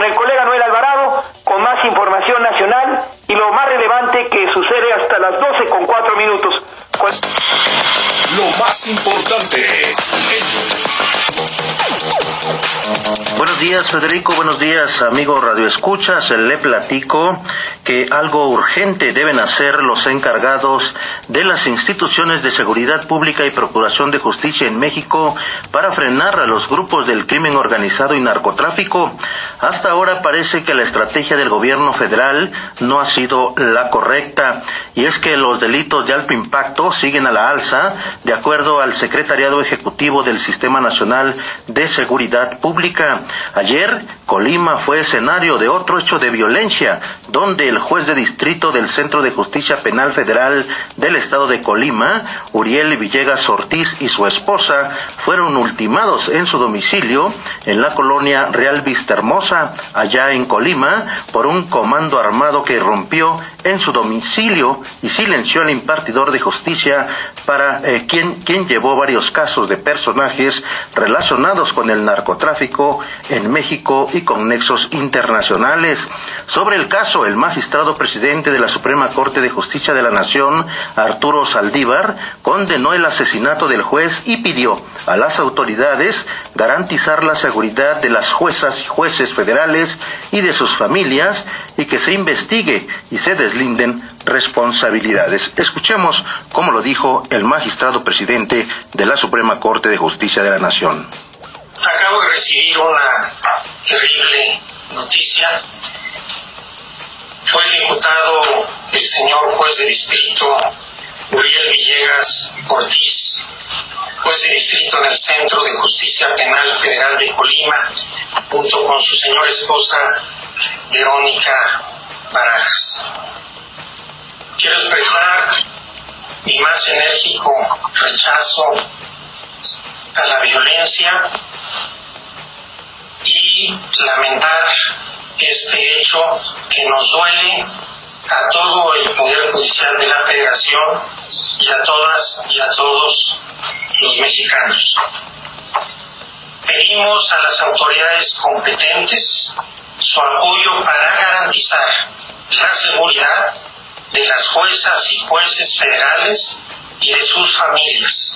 con el colega Noel Alvarado con más información nacional y lo más relevante que sucede hasta las 12 con 4 minutos. Lo más importante. Buenos días, Federico. Buenos días, amigo Radio Escuchas. Le platico que algo urgente deben hacer los encargados de las instituciones de seguridad pública y procuración de justicia en México para frenar a los grupos del crimen organizado y narcotráfico. Hasta ahora parece que la estrategia del gobierno federal no ha sido la correcta y es que los delitos de alto impacto siguen a la alza de acuerdo al Secretariado Ejecutivo del Sistema Nacional de Seguridad Pública. Ayer, Colima fue escenario de otro hecho de violencia, donde el juez de distrito del Centro de Justicia Penal Federal del Estado de Colima, Uriel Villegas Ortiz y su esposa, fueron ultimados en su domicilio en la colonia Real Vista Hermosa, allá en Colima, por un comando armado que irrumpió en su domicilio y silenció al impartidor de justicia para eh, quien, quien llevó varios casos de personajes relacionados con el narcotráfico en México y con nexos internacionales. Sobre el caso, el magistrado presidente de la Suprema Corte de Justicia de la Nación, Arturo Saldívar, condenó el asesinato del juez y pidió a las autoridades garantizar la seguridad de las juezas y jueces federales y de sus familias y que se investigue y se deslinden responsabilidades. Escuchemos cómo lo dijo el magistrado presidente de la Suprema Corte de Justicia de la Nación. Acabo de recibir una terrible noticia. Fue ejecutado el señor juez de distrito Uriel Villegas Ortiz, juez de distrito del Centro de Justicia Penal Federal de Colima, junto con su señora esposa Verónica Barajas. Quiero expresar mi más enérgico rechazo a la violencia lamentar este hecho que nos duele a todo el Poder Judicial de la Federación y a todas y a todos los mexicanos. Pedimos a las autoridades competentes su apoyo para garantizar la seguridad de las juezas y jueces federales y de sus familias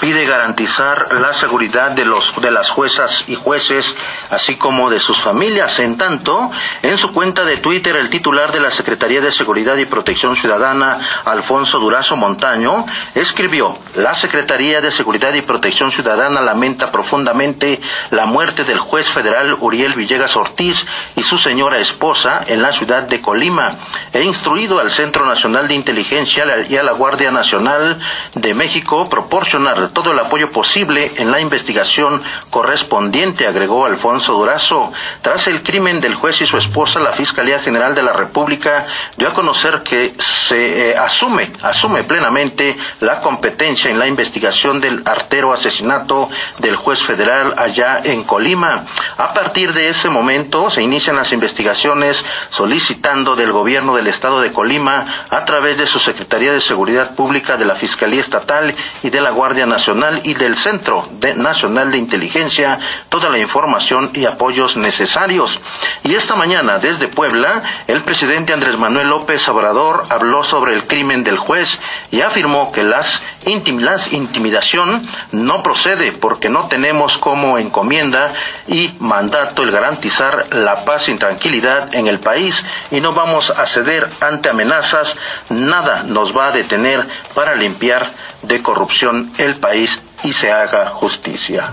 pide garantizar la seguridad de los de las juezas y jueces así como de sus familias. En tanto, en su cuenta de Twitter el titular de la Secretaría de Seguridad y Protección Ciudadana, Alfonso Durazo Montaño, escribió: "La Secretaría de Seguridad y Protección Ciudadana lamenta profundamente la muerte del juez federal Uriel Villegas Ortiz y su señora esposa en la ciudad de Colima. He instruido al Centro Nacional de Inteligencia y a la Guardia Nacional de México proporcionar todo el apoyo posible en la investigación correspondiente, agregó Alfonso Durazo. Tras el crimen del juez y su esposa, la Fiscalía General de la República dio a conocer que se eh, asume, asume plenamente la competencia en la investigación del artero asesinato del juez federal allá en Colima. A partir de ese momento se inician las investigaciones solicitando del gobierno del estado de Colima a través de su Secretaría de Seguridad Pública de la Fiscalía Estatal y de la Guardia Nacional y del Centro Nacional de Inteligencia toda la información y apoyos necesarios. Y esta mañana, desde Puebla, el presidente Andrés Manuel López Obrador habló sobre el crimen del juez y afirmó que las, intimidación no procede porque no tenemos como encomienda y mandato el garantizar la paz y tranquilidad en el país y no vamos a ceder ante amenazas, nada nos va a detener para limpiar de corrupción el país y se haga justicia.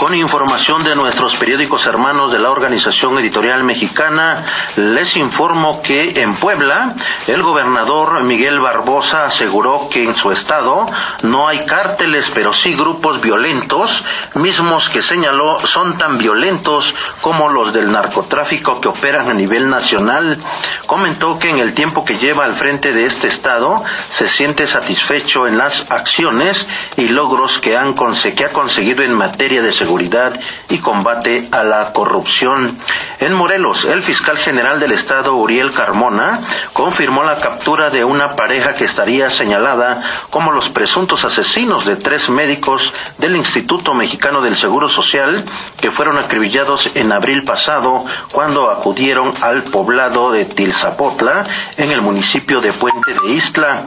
Con información de nuestros periódicos hermanos de la Organización Editorial Mexicana, les informo que en Puebla, el gobernador Miguel Barbosa aseguró que en su estado no hay cárteles, pero sí grupos violentos, mismos que señaló son tan violentos como los del narcotráfico que operan a nivel nacional. Comentó que en el tiempo que lleva al frente de este estado, se siente satisfecho en las acciones y que, han, que ha conseguido en materia de seguridad y combate a la corrupción. En Morelos, el fiscal general del estado, Uriel Carmona, confirmó la captura de una pareja que estaría señalada como los presuntos asesinos de tres médicos del Instituto Mexicano del Seguro Social que fueron acribillados en abril pasado cuando acudieron al poblado de Tilzapotla en el municipio de Puente de Isla.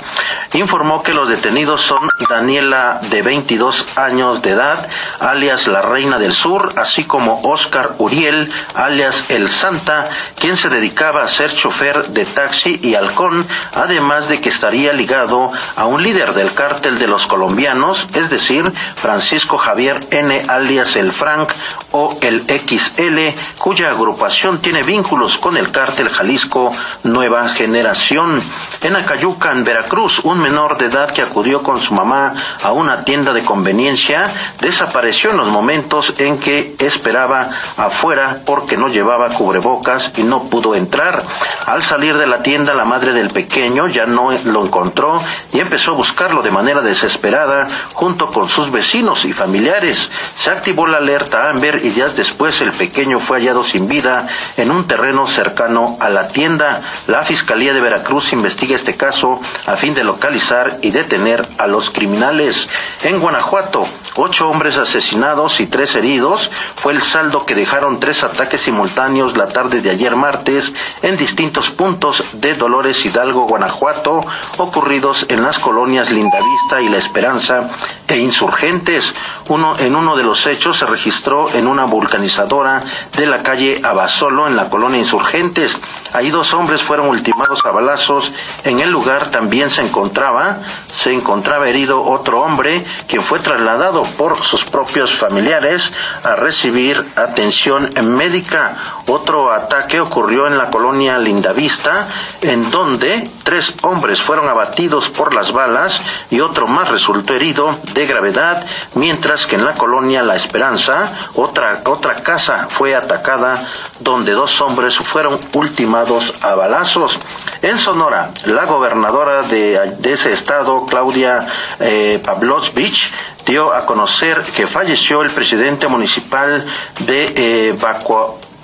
Informó que los detenidos son Daniela de 22 años de edad, alias la Reina del Sur, así como Oscar Uriel, alias El Santa, quien se dedicaba a ser chofer de taxi y halcón, además de que estaría ligado a un líder del cártel de los colombianos, es decir, Francisco Javier N. alias El Frank o el XL, cuya agrupación tiene vínculos con el cártel Jalisco Nueva Generación. En Acayuca, en Veracruz, un menor de edad que acudió con su mamá a una tienda de conveniencia desapareció en los momentos en que esperaba afuera porque no llevaba cubrebocas y no pudo entrar. Al salir de la tienda, la madre del pequeño ya no lo encontró y empezó a buscarlo de manera desesperada junto con sus vecinos y familiares. Se activó la alerta Amber y días después el pequeño fue hallado sin vida en un terreno cercano a la tienda. La Fiscalía de Veracruz investiga este caso a fin de localizar y detener a los criminales. En Guanajuato, ocho hombres asesinados y tres heridos fue el saldo que dejaron tres ataques simultáneos la tarde de ayer martes en distintos puntos de Dolores Hidalgo, Guanajuato, ocurridos en las colonias Lindavista y La Esperanza e Insurgentes. Uno, en uno de los hechos se registró en una vulcanizadora de la calle Abasolo en la colonia Insurgentes. Ahí dos hombres fueron ultimados a balazos. En el lugar también se encontraba, se encontraba herido otro hombre, quien fue trasladado por sus propios familiares a recibir atención médica. Otro ataque ocurrió en la colonia Lindavista, en donde tres hombres fueron abatidos por las balas y otro más resultó herido de gravedad, mientras que en la colonia La Esperanza otra, otra casa fue atacada donde dos hombres fueron ultimados a balazos. En Sonora, la gobernadora de, ese estado, Claudia eh, Pavlovich, dio a conocer que falleció el presidente municipal de eh,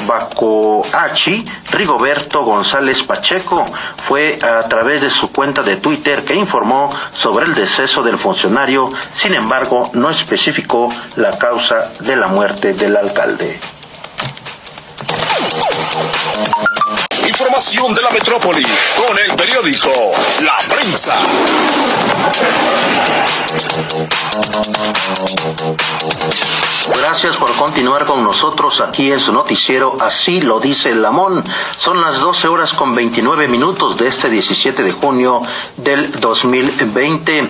Bacoachi, Rigoberto González Pacheco, fue a través de su cuenta de Twitter que informó sobre el deceso del funcionario, sin embargo no especificó la causa de la muerte del alcalde. Información de la metrópoli con el periódico La Prensa. Gracias por continuar con nosotros aquí en su noticiero Así lo dice el Lamón. Son las 12 horas con 29 minutos de este 17 de junio del 2020.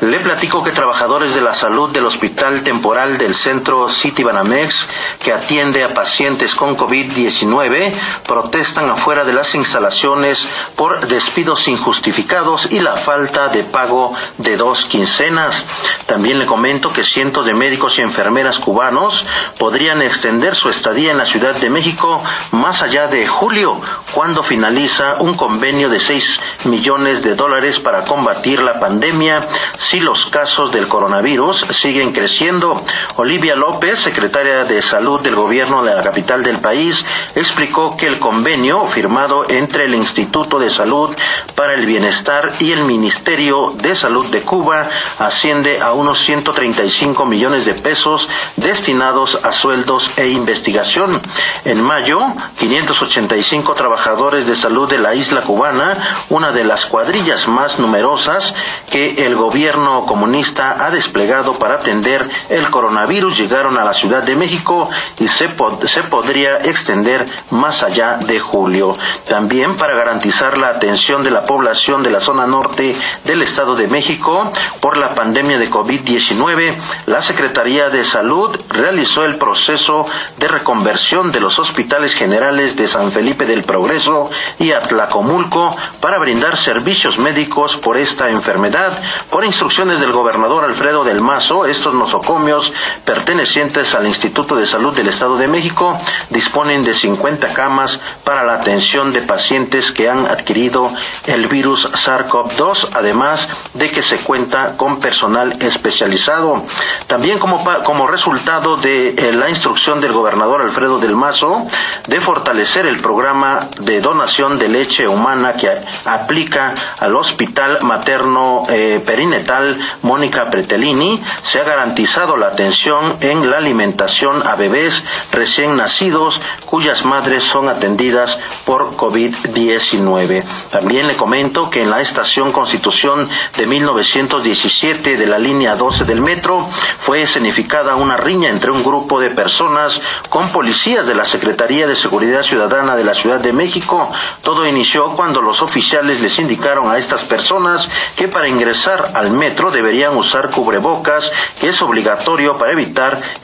Le platico que trabajadores de la salud del Hospital Temporal del Centro City Banamex, que atiende a pacientes con COVID-19, protestan afuera de las instalaciones por despidos injustificados y la falta de pago de dos quincenas. También le comento que cientos de médicos y enfermeras cubanos podrían extender su estadía en la Ciudad de México más allá de julio, cuando finaliza un convenio de 6 millones de dólares para combatir la pandemia si los casos del coronavirus siguen creciendo. Olivia López, secretaria de Salud del gobierno de la capital del país, explicó que el convenio firmado entre el Instituto de Salud para el Bienestar y el Ministerio de Salud de Cuba asciende a unos 135 millones de pesos destinados a sueldos e investigación. En mayo, 585 trabajadores de salud de la isla cubana, una de las cuadrillas más numerosas que el gobierno comunista ha desplegado para atender el coronavirus llegaron a la Ciudad de México y se, se podría extender más allá de julio. También para garantizar la atención de la población de la zona norte del Estado de México por la pandemia de COVID-19, la Secretaría de Salud realizó el proceso de reconversión de los hospitales generales de San Felipe del Progreso y Atlacomulco para brindar servicios médicos por esta enfermedad. Por instrucción del gobernador Alfredo del Mazo, estos nosocomios pertenecientes al Instituto de Salud del Estado de México disponen de 50 camas para la atención de pacientes que han adquirido el virus SARS-CoV-2, además de que se cuenta con personal especializado. También como, como resultado de eh, la instrucción del gobernador Alfredo del Mazo de fortalecer el programa de donación de leche humana que aplica al Hospital Materno eh, Perinetal Mónica Pretelini, se ha garantizado la atención en la alimentación a bebés recién nacidos cuyas madres son atendidas por COVID-19. También le comento que en la estación Constitución de 1917 de la línea 12 del metro fue escenificada una riña entre un grupo de personas con policías de la Secretaría de Seguridad Ciudadana de la Ciudad de México. Todo inició cuando los oficiales les indicaron a estas personas que para ingresar al metro deberían usar cubrebocas, que es obligatorio para evitar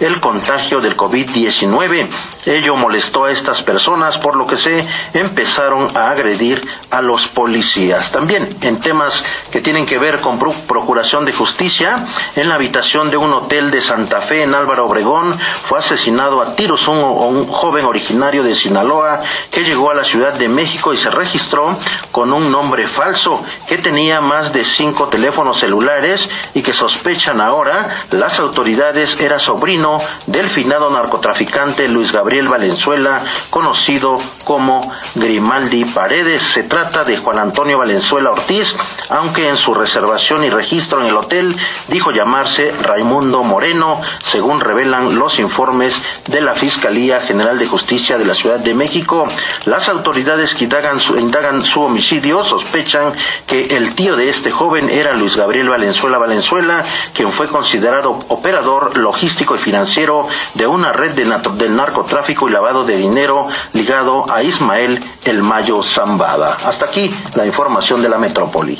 el contagio del COVID-19. Ello molestó a estas personas, por lo que se empezaron a agredir a los policías. También en temas que tienen que ver con procuración de justicia, en la habitación de un hotel de Santa Fe en Álvaro Obregón fue asesinado a tiros un, un joven originario de Sinaloa que llegó a la Ciudad de México y se registró con un nombre falso que tenía más de cinco teléfonos celulares y que sospechan ahora las autoridades era sobrino del finado narcotraficante Luis Gabriel Valenzuela, conocido como Grimaldi Paredes. Se trata de Juan Antonio Valenzuela Ortiz, aunque en su reservación y registro en el hotel dijo llamarse Raimundo Moreno, según revelan los informes de la Fiscalía General de Justicia de la Ciudad de México. Las autoridades que indagan su, homicidio sospechan que el tío de este joven era Luis Gabriel Valenzuela Valenzuela, quien fue considerado operador logístico y financiero de una red de, del narcotráfico y lavado de dinero ligado a Ismael El Mayo Zambada. Hasta aquí la información de la metrópoli.